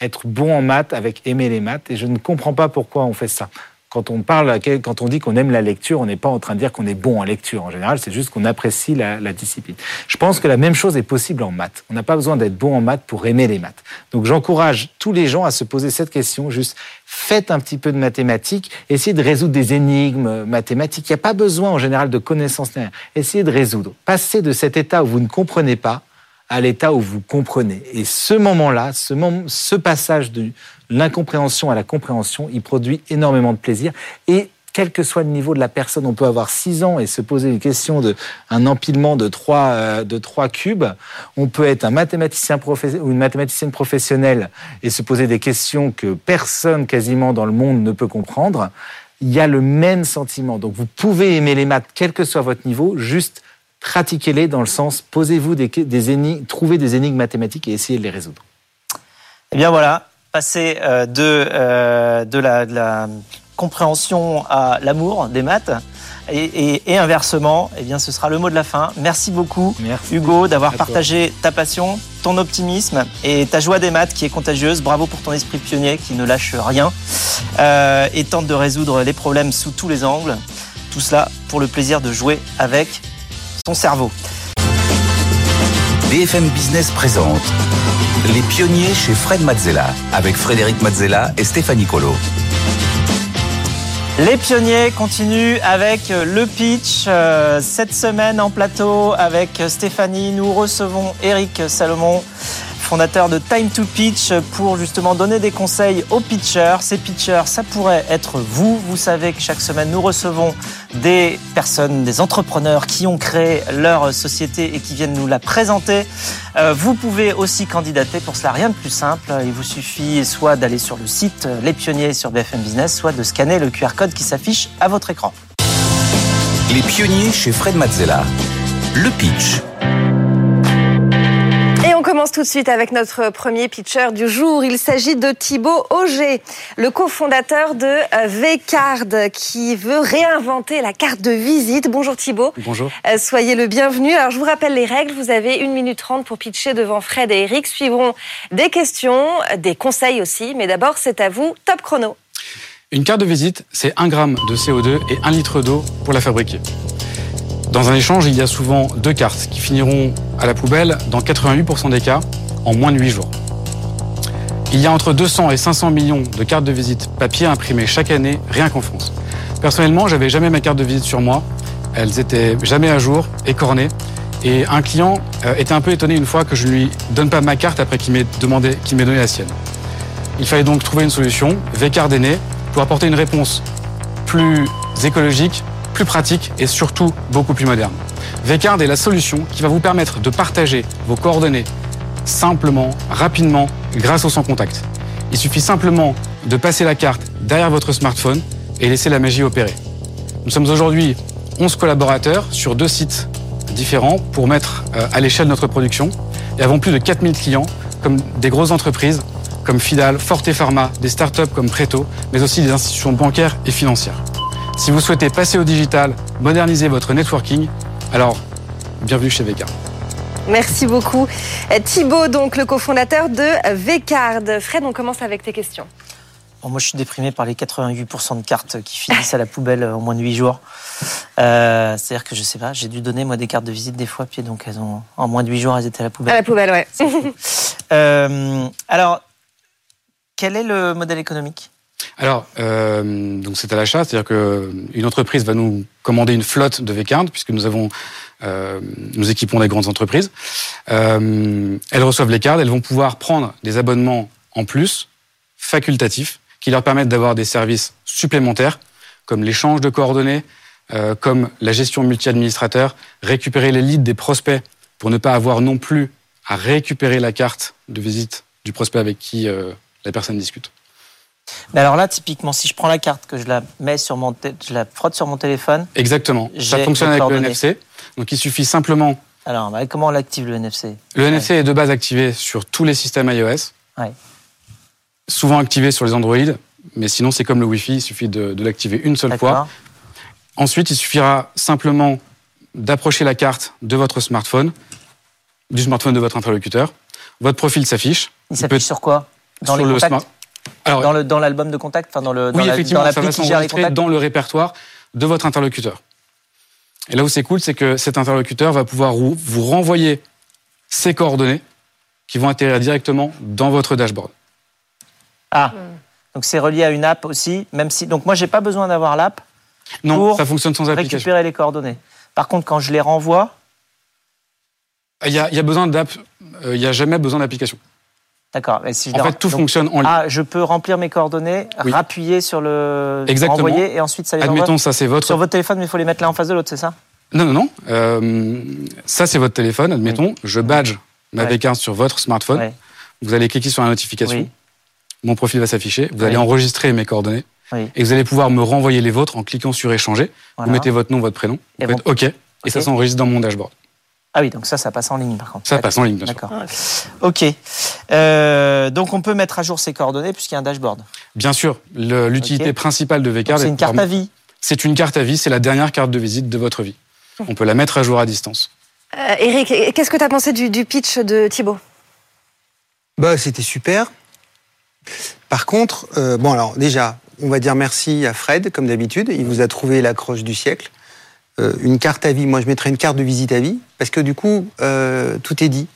être bon en maths avec aimer les maths. Et je ne comprends pas pourquoi on fait ça. Quand on parle, quand on dit qu'on aime la lecture, on n'est pas en train de dire qu'on est bon en lecture. En général, c'est juste qu'on apprécie la, la discipline. Je pense que la même chose est possible en maths. On n'a pas besoin d'être bon en maths pour aimer les maths. Donc, j'encourage tous les gens à se poser cette question. Juste, faites un petit peu de mathématiques, essayez de résoudre des énigmes mathématiques. Il n'y a pas besoin en général de connaissances. Essayez de résoudre. Passez de cet état où vous ne comprenez pas à l'état où vous comprenez. Et ce moment-là, ce, passage de l'incompréhension à la compréhension, il produit énormément de plaisir. Et quel que soit le niveau de la personne, on peut avoir 6 ans et se poser une question de un empilement de trois, euh, de trois cubes. On peut être un mathématicien ou une mathématicienne professionnelle et se poser des questions que personne quasiment dans le monde ne peut comprendre. Il y a le même sentiment. Donc vous pouvez aimer les maths, quel que soit votre niveau, juste pratiquez-les dans le sens posez-vous des, des énigmes, trouvez des énigmes mathématiques et essayez de les résoudre. Eh bien voilà, passer euh, de, euh, de, la, de la compréhension à l'amour des maths et, et- et inversement, eh bien ce sera le mot de la fin. Merci beaucoup Merci. Hugo d'avoir partagé ta passion, ton optimisme et ta joie des maths qui est contagieuse. Bravo pour ton esprit pionnier qui ne lâche rien euh, et tente de résoudre les problèmes sous tous les angles. Tout cela pour le plaisir de jouer avec son cerveau. BFM Business présente Les pionniers chez Fred Mazzella avec Frédéric Mazzella et Stéphanie Colo. Les pionniers continuent avec le pitch. Euh, Cette semaine en plateau avec Stéphanie, nous recevons Eric Salomon, fondateur de Time to Pitch, pour justement donner des conseils aux pitchers. Ces pitchers, ça pourrait être vous. Vous savez que chaque semaine, nous recevons des personnes, des entrepreneurs qui ont créé leur société et qui viennent nous la présenter. Euh, vous pouvez aussi candidater pour cela, rien de plus simple. Il vous suffit soit d'aller sur le site euh, Les Pionniers sur BFM Business, soit de scanner le QR code qui s'affiche à votre écran. Les pionniers chez Fred Mazzella. Le pitch. Tout de suite avec notre premier pitcher du jour. Il s'agit de Thibaut Auger, le cofondateur de euh, Vcard, qui veut réinventer la carte de visite. Bonjour Thibaut. Bonjour. Euh, Soyez le bienvenu. Alors, je vous rappelle les règles. Vous avez 1 minute 30 pour pitcher devant Fred et Eric. Suivront des questions, des conseils aussi. Mais d'abord, c'est à vous. Top chrono. Une carte de visite, c'est 1 gramme de CO2 et 1 litre d'eau pour la fabriquer. Dans un échange, il y a souvent deux cartes qui finiront à la poubelle dans 88% des cas en moins de 8 jours. Il y a entre 200 et 500 millions de cartes de visite papier imprimées chaque année, rien qu'en France. Personnellement, j'avais jamais ma carte de visite sur moi. Elles étaient jamais à jour, écornées. Et un client euh, était un peu étonné une fois que je ne lui donne pas ma carte après qu'il m'ait demandé, qu'il m'ait donné la sienne. Il fallait donc trouver une solution. Né pour apporter une réponse plus écologique, plus pratique et surtout beaucoup plus moderne. Vcard est la solution qui va vous permettre de partager vos coordonnées simplement, rapidement grâce au sans contact. Il suffit simplement de passer la carte derrière votre smartphone et laisser la magie opérer. Nous sommes aujourd'hui 11 collaborateurs sur deux sites différents pour mettre euh, à l'échelle notre production et avons plus de 4000 clients comme des grosses entreprises comme Fidal, Forte Pharma, des startups comme Preto, mais aussi des institutions bancaires et financières. Si vous souhaitez passer au digital, moderniser votre networking, alors bienvenue chez Vega. Merci beaucoup. Euh, Thibaut, donc le cofondateur de Vcard. Fred, on commence avec tes questions. Bon, moi, je suis déprimé par les 88% de cartes qui finissent à la poubelle en moins de 8 jours. Euh, C'est-à-dire que je sais pas, j'ai dû donner moi des cartes de visite des fois, puis donc elles ont en moins de 8 jours, elles étaient à la poubelle. À la poubelle, ouais. Euh, alors, quel est le modèle économique? Alors, euh, donc c'est à l'achat, c'est-à-dire qu'une entreprise va nous commander une flotte de V-Card, puisque nous avons, euh, nous équipons des grandes entreprises. Euh, elles reçoivent les cartes, elles vont pouvoir prendre des abonnements en plus, facultatifs, qui leur permettent d'avoir des services supplémentaires, comme l'échange de coordonnées, comme la gestion multi-administrateur, récupérer les leads des prospects pour ne pas avoir non plus à récupérer la carte de visite du prospect avec qui la personne discute. Mais alors là, typiquement, si je prends la carte, que je la mets sur mon, je la frotte sur mon téléphone. Exactement. Ça fonctionne avec le. NFC. Donc il suffit simplement. Alors, bah, comment on active le NFC Le NFC est de base activé sur tous les systèmes iOS. Ouais. Souvent activé sur les Android. Mais sinon, c'est comme le Wi-Fi, il suffit de, de l'activer une seule fois. Ensuite, il suffira simplement d'approcher la carte de votre smartphone, du smartphone de votre interlocuteur. Votre profil s'affiche. Il s'affiche sur quoi? Dans sur les le contacts? Alors, Dans le dans l'album de contact, enfin dans le dans oui, la- effectivement, dans ça va s'enregistrer dans le répertoire de votre interlocuteur. Et là où c'est cool, c'est que cet interlocuteur va pouvoir vous renvoyer ses coordonnées qui vont atterrir directement dans votre dashboard. Ah, donc c'est relié à une app aussi, même si donc moi j'ai pas besoin d'avoir l'app Non, Pour ça fonctionne sans application. récupérer les coordonnées. Par contre, quand je les renvoie, Il y a, il y a besoin d'app, euh, il n'y a jamais besoin d'application. D'accord. Si En fait, tout donc- fonctionne en ligne. Ah, je peux remplir mes coordonnées, Oui. rappuyer sur le Exactement. renvoyer et ensuite ça les envoie Admettons, ça c'est votre. sur votre téléphone, mais il faut les mettre l'un en face de l'autre, c'est ça? Non, non, non. Euh, ça c'est votre téléphone. Admettons, je badge ma Ouais. V15 sur votre smartphone. Vous allez cliquer sur la notification. Mon profil va s'afficher. Vous allez enregistrer mes coordonnées. Et vous allez pouvoir me renvoyer les vôtres en cliquant sur échanger. Voilà. Vous mettez votre nom, votre prénom. Et Vous faites OK. Et ça s'enregistre dans mon dashboard. Ah oui, donc ça, ça passe en ligne par contre. Ça passe en ligne, bien sûr. D'accord. Ok. Euh, donc on peut mettre à jour ses coordonnées puisqu'il y a un dashboard. Bien sûr, le- l'utilité principale de Vcard, C'est est une de carte à vie. C'est une carte à vie. C'est la dernière carte de visite de votre vie. On peut la mettre à jour à distance. Euh, Eric, qu'est-ce que tu as pensé du, du pitch de Thibaut? Bah, c'était super. Par contre, euh, bon, alors déjà, on va dire merci à Fred, comme d'habitude. Il vous a trouvé l'accroche du siècle. Euh, une carte à vie, moi je mettrais une carte de visite à vie, parce que du coup, euh, tout est dit.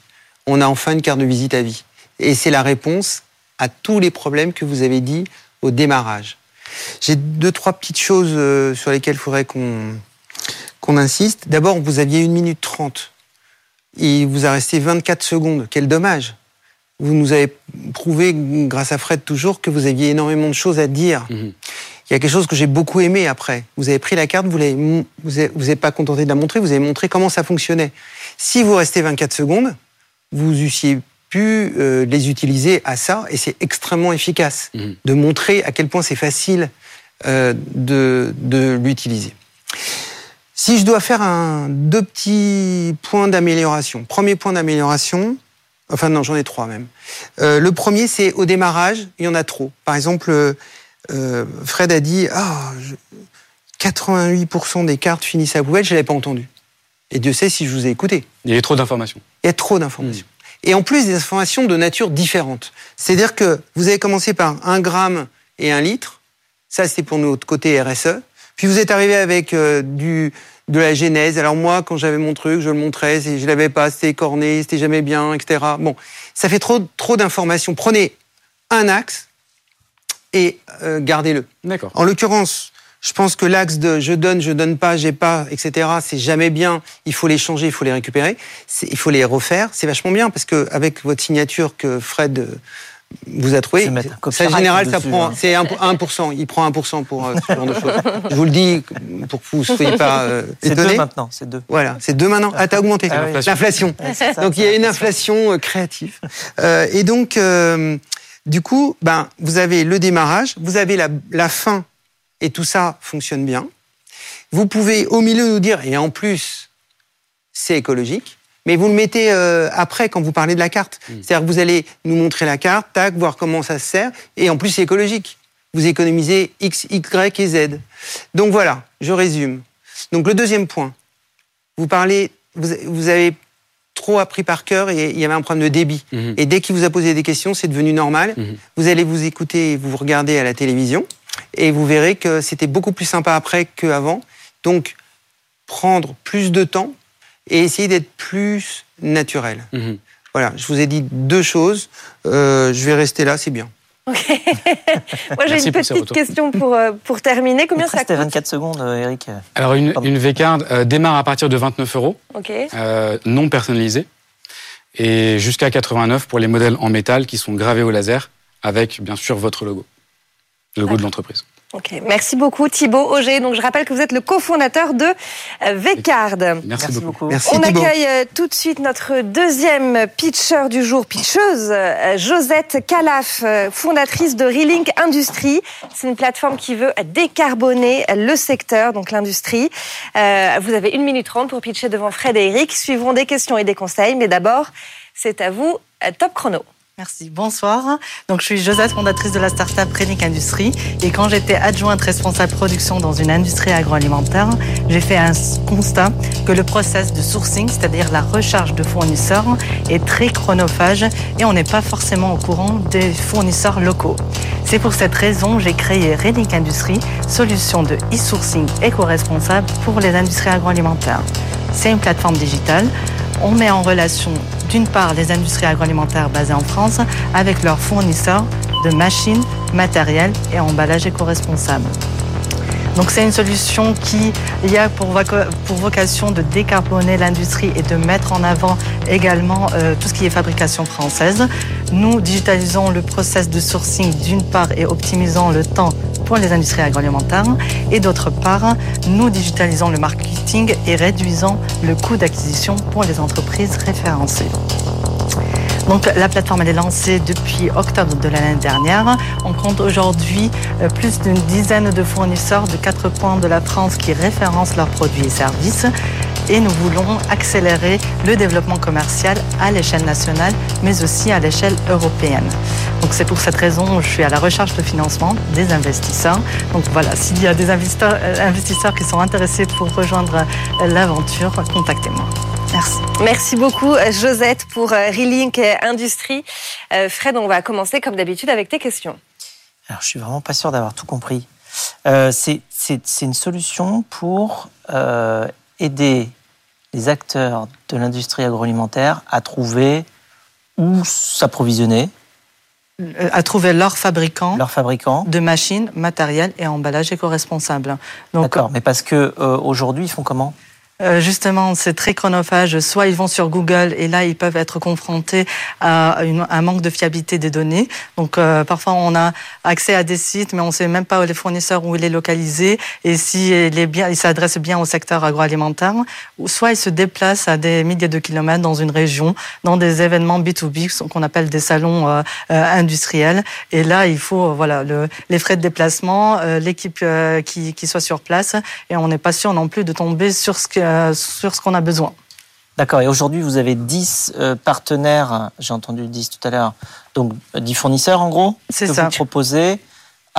On a enfin une carte de visite à vie. Et c'est la réponse à tous les problèmes que vous avez dit au démarrage. J'ai deux, trois petites choses euh, sur lesquelles il faudrait qu'on qu'on insiste. D'abord, vous aviez une minute trente. Il vous a resté 24 secondes. Quel dommage. Vous nous avez prouvé, grâce à Fred toujours, que vous aviez énormément de choses à dire. Mhm. Il y a quelque chose que j'ai beaucoup aimé après. Vous avez pris la carte, vous l'avez, mon- vous n'êtes vous êtes pas contenté de la montrer, vous avez montré comment ça fonctionnait. Si vous restez 24 secondes, vous eussiez pu euh, les utiliser à ça, et c'est extrêmement efficace Mhm. de montrer à quel point c'est facile euh, de, de l'utiliser. Si je dois faire un, deux petits points d'amélioration. Premier point d'amélioration, enfin non, j'en ai trois même. Euh, le premier, c'est au démarrage, il y en a trop. Par exemple, euh, Fred a dit ah, je- 88% des cartes finissent à la poubelle, je ne l'avais pas entendu. Et Dieu sait si je vous ai écouté. Il y a trop d'informations. Il y a trop d'informations. Et en plus, des informations de nature différente. C'est-à-dire que vous avez commencé par un gramme et un litre. Ça, c'est pour notre côté RSE. Puis vous êtes arrivé avec euh, du, de la genèse. Alors moi, quand j'avais mon truc, je le montrais, je l'avais pas, c'était corné, c'était jamais bien, etc. Bon, ça fait trop, trop d'informations. Prenez un axe et euh, gardez-le. D'accord. En l'occurrence, je pense que l'axe de je donne, je donne pas, j'ai pas, etc. C'est jamais bien. Il faut les changer, il faut les récupérer, C'est- il faut les refaire. C'est vachement bien parce que avec votre signature que Fred vous a trouvé. Ça, général, ça dessus, prend, hein. c'est 1%. Il prend 1% pour euh, ce genre de choses. Je vous le dis pour que vous ne soyez pas euh, C'est deux maintenant, c'est deux. Voilà, c'est deux maintenant. Ah, t'as augmenté. Ah oui. L'inflation. Ouais, c'est ça, Donc il y a une inflation euh, créative. Euh, et donc, euh, du coup, ben, vous avez le démarrage, vous avez la, la fin, et tout ça fonctionne bien. Vous pouvez au milieu nous dire, et en plus, c'est écologique, mais vous le mettez euh, après quand vous parlez de la carte. C'est-à-dire que vous allez nous montrer la carte, tac, voir comment ça se sert, et en plus c'est écologique. Vous économisez X, Y et Z. Donc voilà, je résume. Donc le deuxième point, vous parlez, vous, vous avez trop appris par cœur et il y avait un problème de débit. Mhm. Et dès qu'il vous a posé des questions, c'est devenu normal. Mhm. Vous allez vous écouter et vous regardez à la télévision et vous verrez que c'était beaucoup plus sympa après qu'avant. Donc, prendre plus de temps et essayer d'être plus naturel. Mhm. Voilà, je vous ai dit deux choses. Euh, je vais rester là, c'est bien. Ok. Moi, j'ai une petite question pour, euh, pour terminer. Combien Après, ça c'était coûte? 24 secondes, euh, Eric. Alors, une, Pardon. une V-Card euh, démarre à partir de 29 euros, Ok. euh, non personnalisée, et jusqu'à 89 pour les modèles en métal qui sont gravés au laser, avec bien sûr votre logo, le logo de l'entreprise. Ok. Merci beaucoup, Thibaut Auger. Donc, je rappelle que vous êtes le cofondateur de euh, Vcard. Merci, Merci beaucoup. beaucoup. Merci On Thibaut. accueille euh, tout de suite notre deuxième pitcher du jour, pitcheuse, euh, Josette Calaf, fondatrice de Relink Industrie. C'est une plateforme qui veut décarboner le secteur, donc l'industrie. Vous avez une minute trente pour pitcher devant Fred et Eric. Suivront des questions et des conseils, mais d'abord, c'est à vous, top chrono. Merci, bonsoir. Donc, je suis Josette, fondatrice de la start-up Relic Industrie. Et quand j'étais adjointe responsable production dans une industrie agroalimentaire, j'ai fait un constat que le process de sourcing, c'est-à-dire la recherche de fournisseurs, est très chronophage et on n'est pas forcément au courant des fournisseurs locaux. C'est pour cette raison que j'ai créé Relic Industrie, solution de e-sourcing éco-responsable pour les industries agroalimentaires. C'est une plateforme digitale. On met en relation d'une part les industries agroalimentaires basées en France avec leurs fournisseurs de machines, matériel et emballages éco-responsables. Donc c'est une solution qui a pour vocation de décarboner l'industrie et de mettre en avant également euh, tout ce qui est fabrication française. Nous digitalisons le process de sourcing d'une part et optimisons le temps pour les industries agroalimentaires et d'autre part, nous digitalisons le marketing et réduisons le coût d'acquisition pour les entreprises référencées. Donc la plateforme elle est lancée depuis octobre de l'année dernière. On compte aujourd'hui euh, plus d'une dizaine de fournisseurs de quatre coins de la France qui référencent leurs produits et services. Et nous voulons accélérer le développement commercial à l'échelle nationale, mais aussi à l'échelle européenne. Donc c'est pour cette raison que je suis à la recherche de financement des investisseurs. Donc voilà, s'il y a des investisseurs, euh, investisseurs qui sont intéressés pour rejoindre euh, l'aventure, contactez-moi. Merci. Merci beaucoup, euh, Josette, pour Relink Industrie. Fred, on va commencer comme d'habitude avec tes questions. Alors, je suis vraiment pas sûr d'avoir tout compris. Euh, c'est une solution pour euh, aider les acteurs de l'industrie agroalimentaire à trouver où s'approvisionner, Euh, À trouver leurs fabricants. de machines, matériel et emballage éco-responsable. D'accord, mais parce que euh, aujourd'hui, ils font comment? Euh, justement, c'est très chronophage. Soit ils vont sur Google et là, ils peuvent être confrontés à une- un manque de fiabilité des données. Donc, euh, parfois, on a accès à des sites, mais on ne sait même pas où les fournisseurs où il est localisé et si il s'adresse bien au secteur agroalimentaire. Soit ils se déplacent à des milliers de kilomètres dans une région, dans des événements B2B qu'on appelle des salons euh, euh, industriels. Et là, il faut voilà le, les frais de déplacement, euh, l'équipe qui, qui soit sur place, et on n'est pas sûr non plus de tomber sur ce que, euh, sur ce qu'on a besoin. D'accord, et aujourd'hui, vous avez 10 euh, partenaires, j'ai entendu 10 tout à l'heure, donc euh, 10 fournisseurs en gros, C'est que ça. vous proposez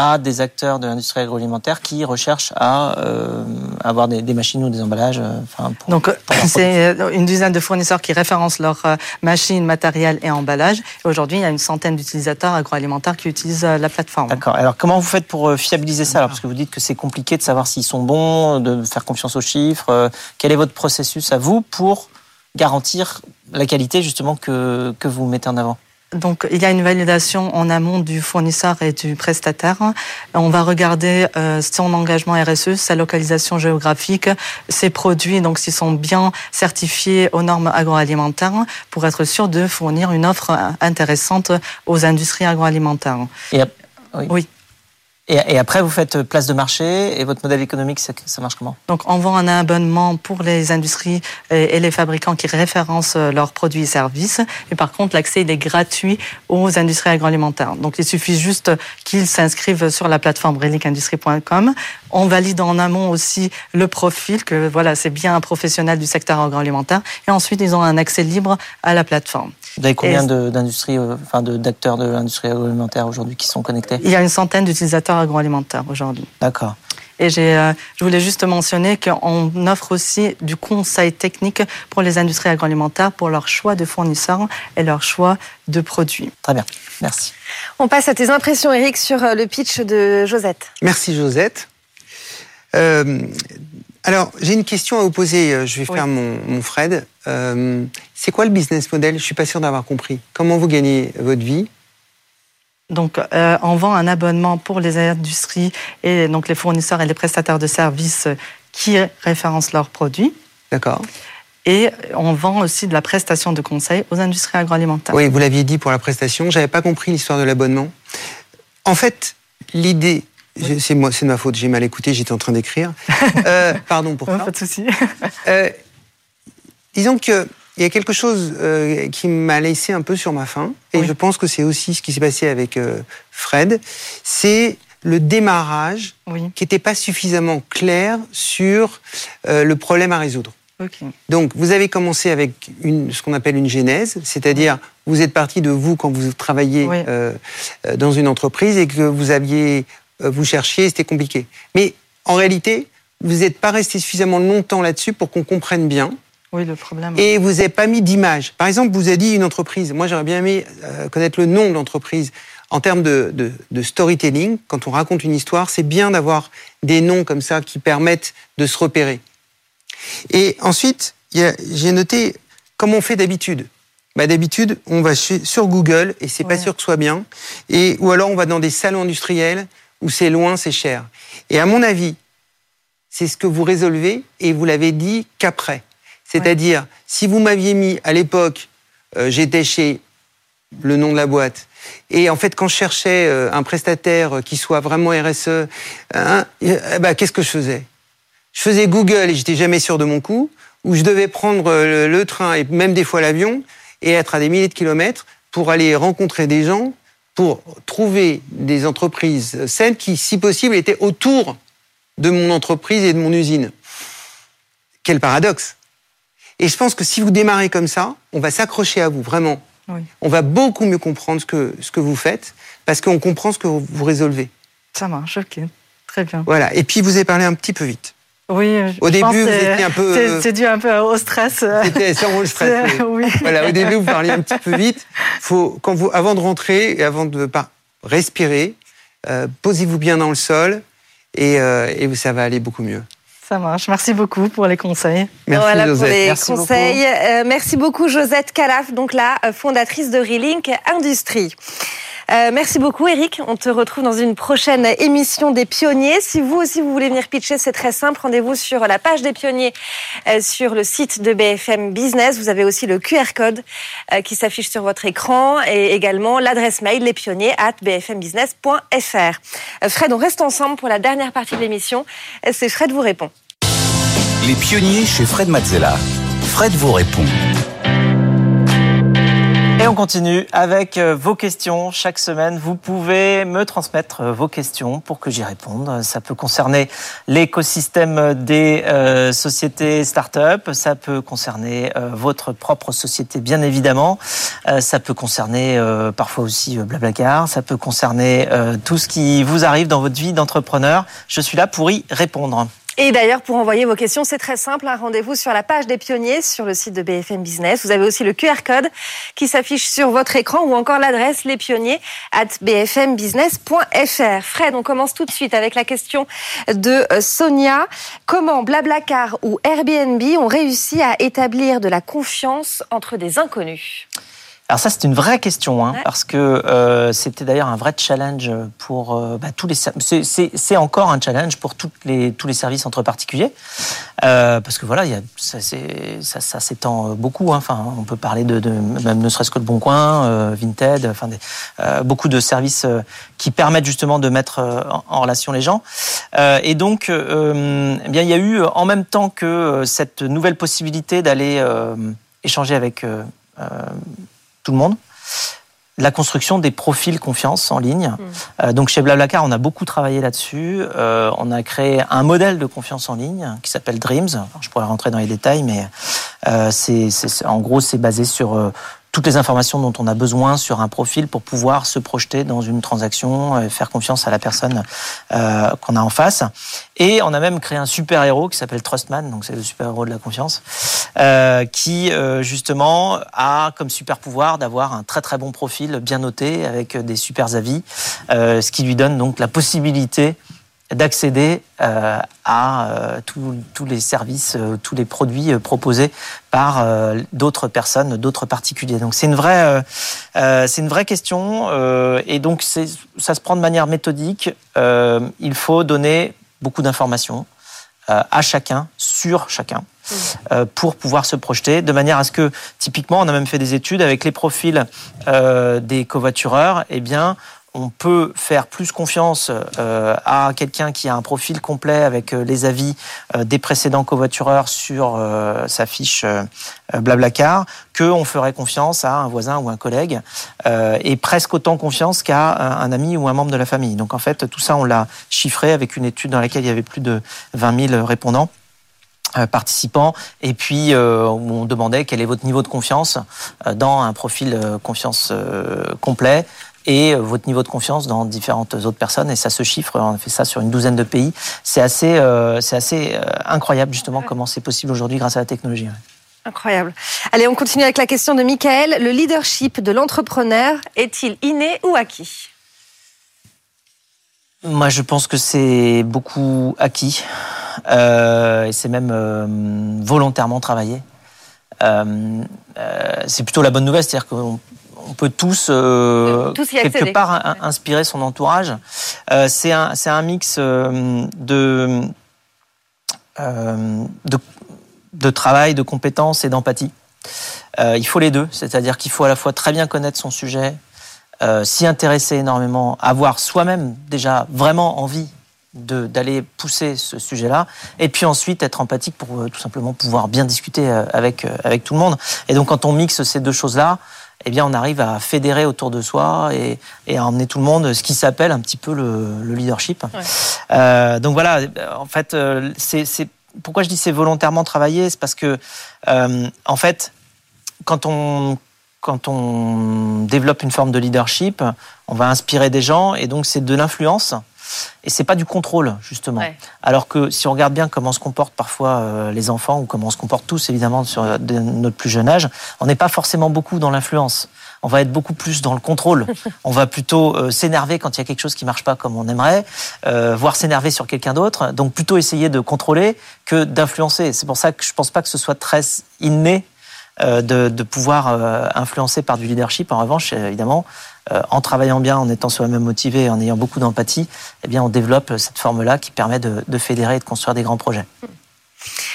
à des acteurs de l'industrie agroalimentaire qui recherchent à euh, avoir des, des machines ou des emballages. euh, enfin, pour- Donc, c'est euh, une dizaine de fournisseurs qui référencent leurs machines, matériel et emballage. Et aujourd'hui, il y a une centaine d'utilisateurs agroalimentaires qui utilisent la plateforme. D'accord. Alors, comment vous faites pour fiabiliser ça? Alors, Parce que vous dites que c'est compliqué de savoir s'ils sont bons, de faire confiance aux chiffres. Quel est votre processus à vous pour garantir la qualité justement que, que vous mettez en avant? Donc, il y a une validation en amont du fournisseur et du prestataire. On va regarder euh, son engagement RSE, sa localisation géographique, ses produits, donc s'ils sont bien certifiés aux normes agroalimentaires, pour être sûr de fournir une offre intéressante aux industries agroalimentaires. Et, oui. Et, après, vous faites place de marché et votre modèle économique, ça, marche comment? Donc, on vend un abonnement pour les industries et, les fabricants qui référencent leurs produits et services. Et par contre, l'accès, il est gratuit aux industries agroalimentaires. Donc, il suffit juste qu'ils s'inscrivent sur la plateforme relicindustrie.com. On valide en amont aussi le profil, que voilà, c'est bien un professionnel du secteur agroalimentaire. Et ensuite, ils ont un accès libre à la plateforme. Vous avez combien d'industries, euh, enfin d'acteurs de l'industrie agroalimentaire aujourd'hui qui sont connectés? Il y a une centaine d'utilisateurs agroalimentaire aujourd'hui. D'accord. Et j'ai, euh, je voulais juste mentionner qu'on offre aussi du conseil technique pour les industries agroalimentaires pour leur choix de fournisseurs et leur choix de produits. Très bien, merci. On passe à tes impressions, Eric, sur euh, le pitch de Josette. Merci, Josette. Euh, alors, j'ai une question à vous poser. Je vais faire mon, Fred. c'est quoi le business model? Je suis pas sûr d'avoir compris. Comment vous gagnez votre vie? Donc, euh, on vend un abonnement pour les industries et donc les fournisseurs et les prestataires de services qui référencent leurs produits. D'accord. Et on vend aussi de la prestation de conseil aux industries agroalimentaires. Oui, vous l'aviez dit pour la prestation. J'avais pas compris l'histoire de l'abonnement. En fait, l'idée, c'est moi, c'est de ma faute. J'ai mal écouté. J'étais en train d'écrire. Euh, pardon pour ça. Pas de souci. Euh, disons que il y a quelque chose euh, qui m'a laissé un peu sur ma faim, et je pense que c'est aussi ce qui s'est passé avec euh, Fred, c'est le démarrage qui n'était pas suffisamment clair sur euh, le problème à résoudre. Donc, vous avez commencé avec une, ce qu'on appelle une genèse, c'est-à-dire vous êtes parti de vous quand vous travaillez dans une entreprise et que vous aviez, vous cherchiez, c'était compliqué. Mais en réalité, vous n'êtes pas resté suffisamment longtemps là-dessus pour qu'on comprenne bien oui, le problème. Et vous n'avez pas mis d'image. Par exemple, vous avez dit une entreprise. Moi, j'aurais bien aimé euh, connaître le nom de l'entreprise. En termes de, de, storytelling, quand on raconte une histoire, c'est bien d'avoir des noms comme ça qui permettent de se repérer. Et ensuite, j'ai noté comme on fait d'habitude. Bah, d'habitude, on va sur Google et c'est pas sûr que ce soit bien. Et, ou alors on va dans des salons industriels où c'est loin, c'est cher. Et à mon avis, c'est ce que vous résolvez et vous l'avez dit qu'après. C'est-à-dire, si vous m'aviez mis à l'époque, euh, j'étais chez le nom de la boîte, et en fait, quand je cherchais euh, un prestataire qui soit vraiment RSE, hein, ben, qu'est-ce que je faisais? Je faisais Google et j'étais jamais sûr de mon coup, ou je devais prendre euh, le, train et même des fois l'avion et être à des milliers de kilomètres pour aller rencontrer des gens, pour trouver des entreprises saines qui, si possible, étaient autour de mon entreprise et de mon usine. Quel paradoxe et je pense que si vous démarrez comme ça, on va s'accrocher à vous, vraiment. On va beaucoup mieux comprendre ce que, ce que vous faites, parce qu'on comprend ce que vous résolvez. Ça marche, ok. Très bien. Voilà. Et puis, vous avez parlé un petit peu vite. Oui, au début, vous étiez un peu. C'est dû un peu au stress. C'était sûrement le stress. Oui. Voilà, au début, vous parliez un petit peu vite. Faut, quand vous, avant de rentrer et avant de respirer, euh, posez-vous bien dans le sol et, euh, et ça va aller beaucoup mieux. Ça marche. Merci beaucoup pour les conseils. Merci voilà pour les merci conseils. Beaucoup. Euh, merci beaucoup Josette Calaf, donc la euh, fondatrice de Relink Industrie. Euh, merci beaucoup Eric. On te retrouve dans une prochaine émission des pionniers. Si vous aussi vous voulez venir pitcher, c'est très simple. Rendez-vous sur la page des pionniers euh, sur le site de BFM Business. Vous avez aussi le QR code euh, qui s'affiche sur votre écran et également l'adresse mail lespionniers at bfmbusness.fr. Fred, on reste ensemble pour la dernière partie de l'émission. C'est Fred vous répond. Les pionniers chez Fred Mazzella. Fred vous répond. Et on continue avec euh, vos questions. Chaque semaine, vous pouvez me transmettre euh, vos questions pour que j'y réponde. Ça peut concerner l'écosystème des euh, sociétés start-up, ça peut concerner votre propre société, bien évidemment. ça peut concerner parfois aussi Blablacar, ça peut concerner tout ce qui vous arrive dans votre vie d'entrepreneur. Je suis là pour y répondre. Et d'ailleurs, pour envoyer vos questions, c'est très simple. Un rendez-vous sur la page des pionniers sur le site de BFM Business. Vous avez aussi le QR code qui s'affiche sur votre écran ou encore l'adresse lespionniers at bfmbusiness.fr. Fred, on commence tout de suite avec la question de euh, Sonia. Comment Blablacar ou Airbnb ont réussi à établir de la confiance entre des inconnus? Alors ça, c'est une vraie question, hein, parce que euh, c'était d'ailleurs un vrai challenge pour euh, bah, tous les. C'est encore un challenge pour toutes les, tous les services entre particuliers, euh, parce que voilà, y a, ça, ça, ça s'étend beaucoup. Hein, enfin, on peut parler de, de même ne serait-ce que le Bon Coin, euh, Vinted, enfin des, euh, beaucoup de services euh, qui permettent justement de mettre en, en relation les gens. et donc, eh bien, il y a eu en même temps que cette nouvelle possibilité d'aller échanger avec tout le monde. La construction des profils confiance en ligne. Euh, donc chez Blablacar, on a beaucoup travaillé là-dessus. Euh, on a créé un modèle de confiance en ligne qui s'appelle Dreams. Je pourrais rentrer dans les détails, mais euh, c'est, en gros c'est basé sur toutes les informations dont on a besoin sur un profil pour pouvoir se projeter dans une transaction, et faire confiance à la personne euh, qu'on a en face. Et on a même créé un super héros qui s'appelle Trustman, donc c'est le super héros de la confiance, euh, qui euh, justement a comme super pouvoir d'avoir un très très bon profil bien noté avec des super avis, euh, ce qui lui donne donc la possibilité d'accéder euh, à euh, tous les services, euh, tous les produits euh, proposés par euh, d'autres personnes, d'autres particuliers. Donc c'est une vraie, euh, c'est une vraie question et donc ça se prend de manière méthodique. il faut donner beaucoup d'informations à chacun, sur chacun. Euh, pour pouvoir se projeter, de manière à ce que, typiquement, on a même fait des études avec les profils euh, des covoitureurs, eh bien, on peut faire plus confiance euh, à quelqu'un qui a un profil complet avec euh, les avis euh, des précédents covoitureurs sur euh, sa fiche euh, Blablacar que on ferait confiance à un voisin ou un collègue et presque autant confiance qu'à un, ami ou un membre de la famille. Donc en fait, tout ça, on l'a chiffré avec une étude dans laquelle il y avait plus de 20 000 répondants participants et puis euh, on demandait quel est votre niveau de confiance dans un profil confiance euh, complet et euh, votre niveau de confiance dans différentes autres personnes et ça se chiffre on a fait ça sur une douzaine de pays c'est assez euh, c'est assez euh, incroyable justement comment c'est possible aujourd'hui grâce à la technologie ouais. Incroyable. Allez, on continue avec la question de Michael. Le leadership de l'entrepreneur est-il inné ou acquis? Moi, je pense que c'est beaucoup acquis euh, et c'est même volontairement travaillé. Euh, euh, c'est plutôt la bonne nouvelle, c'est-à-dire qu'on on peut tous, euh, Tous quelque part in- inspirer son entourage. Euh, c'est un, un mix euh, de, de, de travail, de compétences et d'empathie. Il faut les deux, c'est-à-dire qu'il faut à la fois très bien connaître son sujet, s'y intéresser énormément, avoir soi-même déjà vraiment envie d'aller pousser ce sujet-là, et puis ensuite être empathique pour tout simplement pouvoir bien discuter avec, avec tout le monde. Et donc quand on mixe ces deux choses-là, eh bien on arrive à fédérer autour de soi et, et à emmener tout le monde, ce qui s'appelle un petit peu le, le leadership. Ouais. Euh, donc voilà, en fait, euh, c'est c'est- pourquoi je dis c'est volontairement travaillé, c'est parce que euh, en fait, quand on quand on développe une forme de leadership, on va inspirer des gens et donc c'est de l'influence et c'est pas du contrôle justement. Ouais. Alors que si on regarde bien comment se comportent parfois euh, les enfants ou comment on se comporte tous évidemment sur euh, de notre plus jeune âge, on n'est pas forcément beaucoup dans l'influence. On va être beaucoup plus dans le contrôle. On va plutôt euh, s'énerver quand il y a quelque chose qui marche pas comme on aimerait, euh, voire s'énerver sur quelqu'un d'autre. Donc plutôt essayer de contrôler que d'influencer. C'est pour ça que je pense pas que ce soit très inné de, de pouvoir influencer par du leadership. En revanche, évidemment, en travaillant bien, en étant soi-même motivé, en ayant beaucoup d'empathie, eh bien, on développe cette forme-là qui permet de, de fédérer et de construire des grands projets.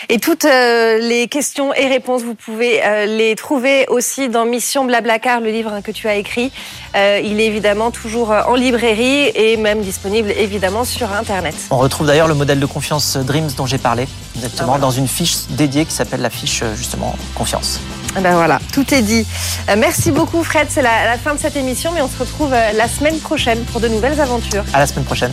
Et toutes euh, les questions et réponses, vous pouvez euh, les trouver aussi dans Mission Blablacar, le livre hein, que tu as écrit. Euh, il est évidemment toujours en librairie et même disponible évidemment sur Internet. On retrouve d'ailleurs le modèle de confiance Dreams dont j'ai parlé, exactement, Ah, dans une fiche dédiée qui s'appelle la fiche justement confiance. Eh Ben voilà, tout est dit. Merci beaucoup Fred, c'est la, la fin de cette émission, mais on se retrouve la semaine prochaine pour de nouvelles aventures. À la semaine prochaine.